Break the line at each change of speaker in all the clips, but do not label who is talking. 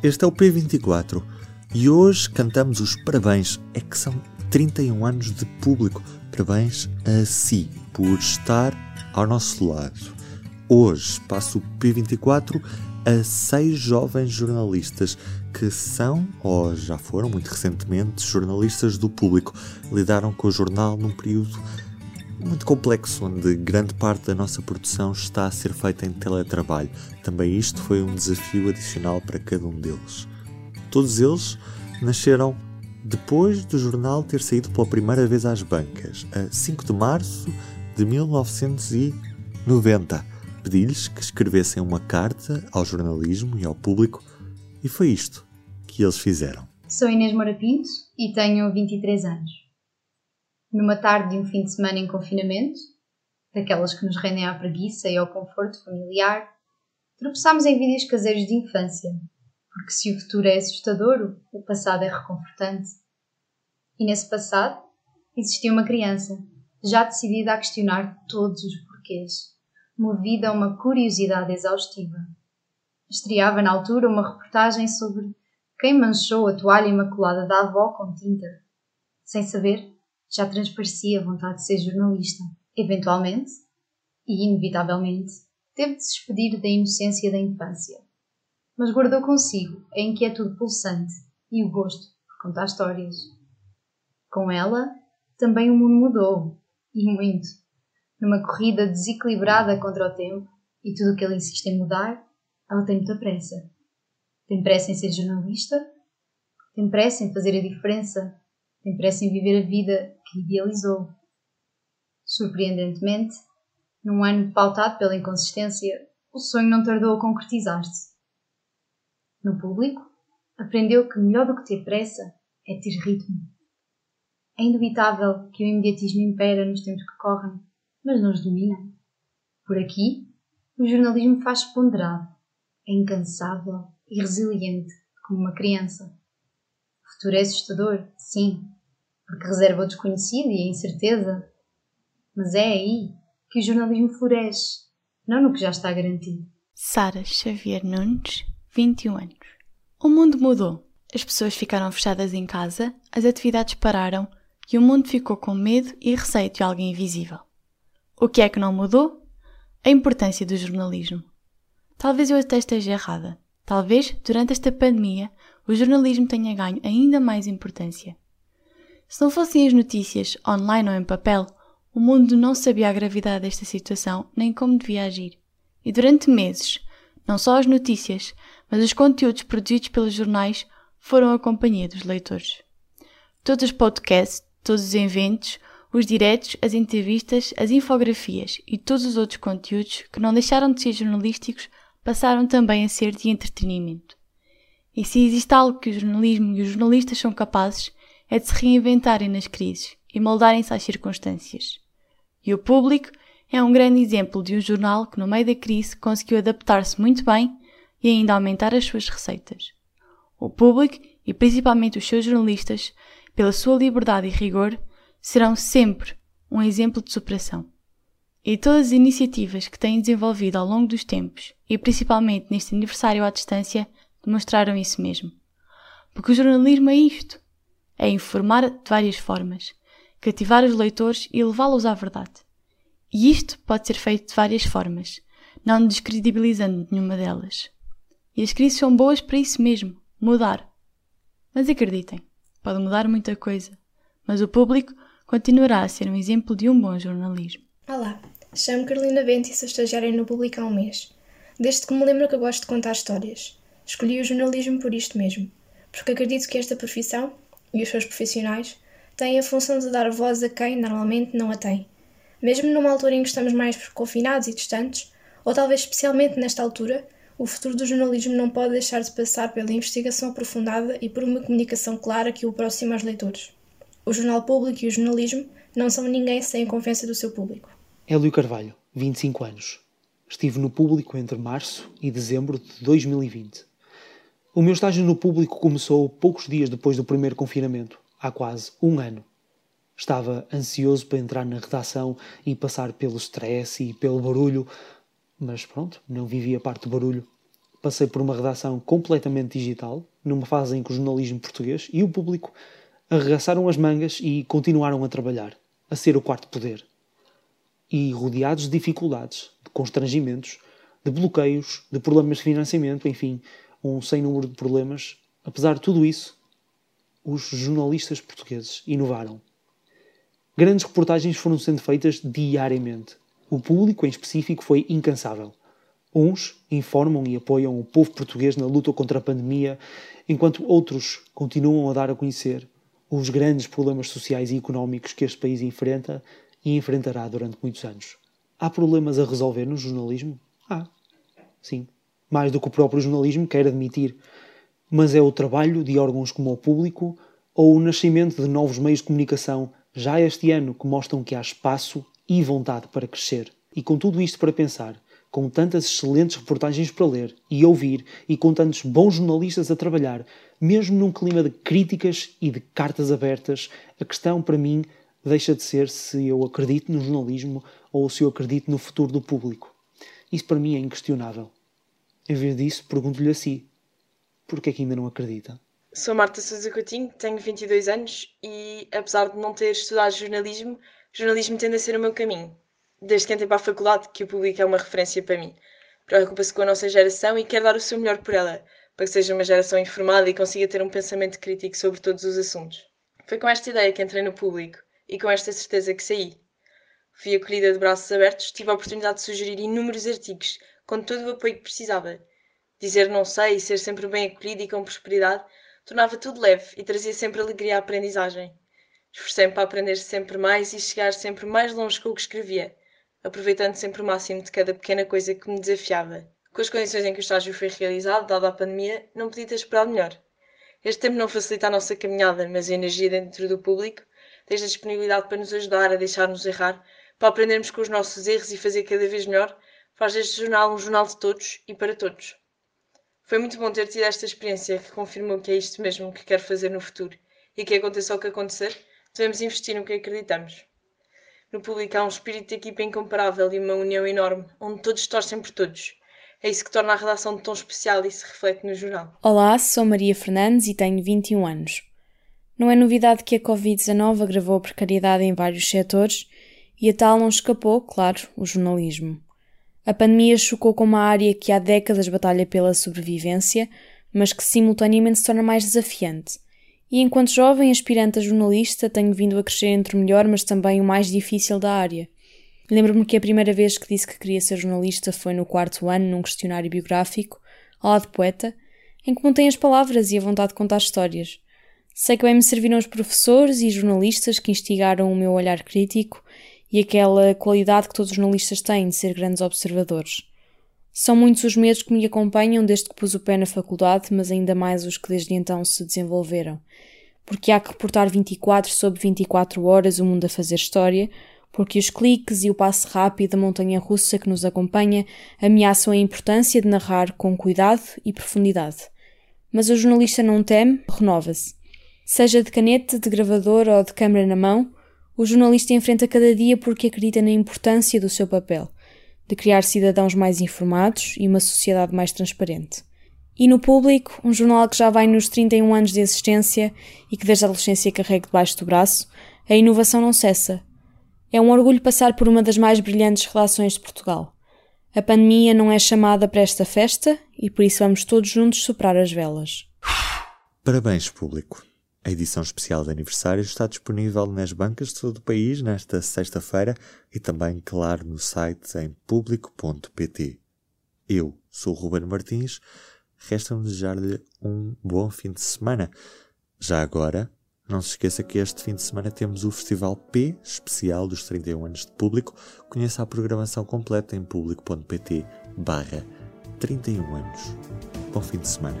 Este é o P24 e hoje cantamos os parabéns. É que são 31 anos de público. Parabéns a si por estar ao nosso lado. Hoje passo o P24 a seis jovens jornalistas que são, ou já foram muito recentemente, jornalistas do público. Lidaram com o jornal num período muito complexo, onde grande parte da nossa produção está a ser feita em teletrabalho. Também isto foi um desafio adicional para cada um deles. Todos eles nasceram depois do jornal ter saído pela primeira vez às bancas, a 5 de março de 1990. Pedi-lhes que escrevessem uma carta ao jornalismo e ao público, e foi isto que eles fizeram.
Sou Inês Moura Pinto e tenho 23 anos numa tarde de um fim de semana em confinamento, daquelas que nos rendem à preguiça e ao conforto familiar, tropeçámos em vídeos caseiros de infância, porque se o futuro é assustador, o passado é reconfortante. E nesse passado existia uma criança, já decidida a questionar todos os porquês, movida a uma curiosidade exaustiva. Estreava na altura uma reportagem sobre quem manchou a toalha imaculada da avó com tinta. Sem saber, já transparecia a vontade de ser jornalista. Eventualmente, e inevitavelmente, teve de se despedir da inocência da infância. Mas guardou consigo a inquietude pulsante e o gosto por contar histórias. Com ela, também o mundo mudou, e muito. Numa corrida desequilibrada contra o tempo e tudo o que ele insiste em mudar, ela tem muita pressa. Tem pressa em ser jornalista, tem pressa em fazer a diferença, tem pressa em viver a vida que idealizou. Surpreendentemente, num ano pautado pela inconsistência, o sonho não tardou a concretizar-se. No público, aprendeu que melhor do que ter pressa é ter ritmo. É indubitável que o imediatismo impera nos tempos que correm, mas não os domina. Por aqui, o jornalismo faz ponderado, é incansável e resiliente como uma criança. O futuro é assustador, sim, porque reserva o desconhecido e a incerteza. Mas é aí que o jornalismo floresce, não no que já está garantido.
Sara Xavier Nunes, 21 anos. O mundo mudou. As pessoas ficaram fechadas em casa, as atividades pararam e o mundo ficou com medo e receio de alguém invisível. O que é que não mudou? A importância do jornalismo. Talvez eu até esteja errada. Talvez, durante esta pandemia, o jornalismo tenha ganho ainda mais importância. Se não fossem as notícias, online ou em papel, o mundo não sabia a gravidade desta situação nem como devia agir. E durante meses, não só as notícias, mas os conteúdos produzidos pelos jornais foram a companhia dos leitores. Todos os podcasts, todos os eventos, os diretos, as entrevistas, as infografias e todos os outros conteúdos que não deixaram de ser jornalísticos passaram também a ser de entretenimento. E se existe algo que o jornalismo e os jornalistas são capazes, é de se reinventarem nas crises e moldarem-se às circunstâncias. E o público é um grande exemplo de um jornal que, no meio da crise, conseguiu adaptar-se muito bem e ainda aumentar as suas receitas. O público, e principalmente os seus jornalistas, pela sua liberdade e rigor, serão sempre um exemplo de superação. E todas as iniciativas que têm desenvolvido ao longo dos tempos, e principalmente neste aniversário à distância, demonstraram isso mesmo. Porque o jornalismo é isto: é informar de várias formas, cativar os leitores e levá-los à verdade. E isto pode ser feito de várias formas, não descredibilizando nenhuma delas. E as crises são boas para isso mesmo, mudar. Mas acreditem, pode mudar muita coisa, mas o público continuará a ser um exemplo de um bom jornalismo.
Olá, chamo Carolina Bento e sou estagiária no Público há um mês. Desde que me lembro que gosto de contar histórias. Escolhi o jornalismo por isto mesmo, porque acredito que esta profissão e os seus profissionais têm a função de dar voz a quem normalmente não a tem. Mesmo numa altura em que estamos mais confinados e distantes, ou talvez especialmente nesta altura, o futuro do jornalismo não pode deixar de passar pela investigação aprofundada e por uma comunicação clara que o aproxima aos leitores. O jornal público e o jornalismo não são ninguém sem a confiança do seu público.
Hélio Carvalho, 25 anos. Estive no público entre março e dezembro de 2020. O meu estágio no público começou poucos dias depois do primeiro confinamento, há quase um ano. Estava ansioso para entrar na redação e passar pelo stress e pelo barulho, mas pronto, não vivi a parte do barulho. Passei por uma redação completamente digital, numa fase em que o jornalismo português e o público arregaçaram as mangas e continuaram a trabalhar, a ser o quarto poder. E rodeados de dificuldades, de constrangimentos, de bloqueios, de problemas de financiamento, enfim, um sem número de problemas, apesar de tudo isso, os jornalistas portugueses inovaram Grandes reportagens foram sendo feitas diariamente. O público, em específico, foi incansável. Uns informam e apoiam o povo português na luta contra a pandemia, enquanto outros continuam a dar a conhecer os grandes problemas sociais e económicos que este país enfrenta e enfrentará durante muitos anos. Há problemas a resolver no jornalismo? Há. Sim. Mais do que o próprio jornalismo quer admitir. Mas é o trabalho de órgãos como o público ou o nascimento de novos meios de comunicação já este ano que mostram que há espaço e vontade para crescer. E com tudo isto para pensar, com tantas excelentes reportagens para ler e ouvir e com tantos bons jornalistas a trabalhar, mesmo num clima de críticas e de cartas abertas, a questão para mim deixa de ser se eu acredito no jornalismo ou se eu acredito no futuro do público. Isso para mim é inquestionável. Em vez disso, pergunto-lhe a si: por que é que ainda não acredita?
Sou Marta Sousa Coutinho, tenho 22 anos e, apesar de não ter estudado jornalismo, jornalismo tende a ser o meu caminho. Desde que entrei para a faculdade, que o público é uma referência para mim. Preocupa-se com a nossa geração e quer dar o seu melhor por ela, para que seja uma geração informada e consiga ter um pensamento crítico sobre todos os assuntos. Foi com esta ideia que entrei no público e com esta certeza que saí. Fui acolhida de braços abertos, tive a oportunidade de sugerir inúmeros artigos, com todo o apoio que precisava. Dizer não sei e ser sempre bem acolhida e com prosperidade tornava tudo leve e trazia sempre alegria à aprendizagem. Esforcei-me para aprender sempre mais e chegar sempre mais longe com o que escrevia, aproveitando sempre o máximo de cada pequena coisa que me desafiava. Com as condições em que o estágio foi realizado, dada a pandemia, não podia ter esperado melhor. Este tempo não facilita a nossa caminhada, mas a energia dentro do público, desde a disponibilidade para nos ajudar a deixar-nos errar, para aprendermos com os nossos erros e fazer cada vez melhor, faz deste jornal um jornal de todos e para todos. Foi muito bom ter tido esta experiência que confirmou que é isto mesmo que quero fazer no futuro e que aconteça o que acontecer, devemos investir no que acreditamos. No público há um espírito de equipa incomparável e uma união enorme, onde todos torcem por todos. É isso que torna a redação tão especial e se reflete no jornal.
Olá, sou Maria Fernandes e tenho 21 anos. Não é novidade que a Covid-19 agravou a precariedade em vários setores e a tal não escapou, claro, o jornalismo. A pandemia chocou com uma área que há décadas batalha pela sobrevivência, mas que simultaneamente se torna mais desafiante. E enquanto jovem aspirante a jornalista, tenho vindo a crescer entre o melhor, mas também o mais difícil da área. Lembro-me que a primeira vez que disse que queria ser jornalista foi no quarto ano, num questionário biográfico, ao lado poeta, em que montei as palavras e a vontade de contar histórias. Sei que bem me serviram os professores e jornalistas que instigaram o meu olhar crítico e aquela qualidade que todos os jornalistas têm de ser grandes observadores. São muitos os medos que me acompanham desde que pus o pé na faculdade, mas ainda mais os que desde então se desenvolveram. Porque há que reportar 24 sobre 24 horas o mundo a fazer história, porque os cliques e o passo rápido da montanha russa que nos acompanha ameaçam a importância de narrar com cuidado e profundidade. Mas o jornalista não teme, renova-se. Seja de caneta, de gravador ou de câmara na mão, o jornalista enfrenta cada dia porque acredita na importância do seu papel, de criar cidadãos mais informados e uma sociedade mais transparente. E no público, um jornal que já vai nos 31 anos de existência e que desde a adolescência carrega debaixo do braço, a inovação não cessa. É um orgulho passar por uma das mais brilhantes redações de Portugal. A pandemia não é chamada para esta festa e por isso vamos todos juntos soprar as velas.
Parabéns, público. A edição especial de aniversário está disponível nas bancas de todo o país nesta sexta-feira e também, claro, no site em público.pt. Eu sou o Ruben Martins, resta-me desejar-lhe um bom fim de semana. Já agora, não se esqueça que este fim de semana temos o Festival P, especial dos 31 anos de público. Conheça a programação completa em público.pt barra 31 anos. Bom fim de semana.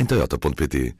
em toyota.pt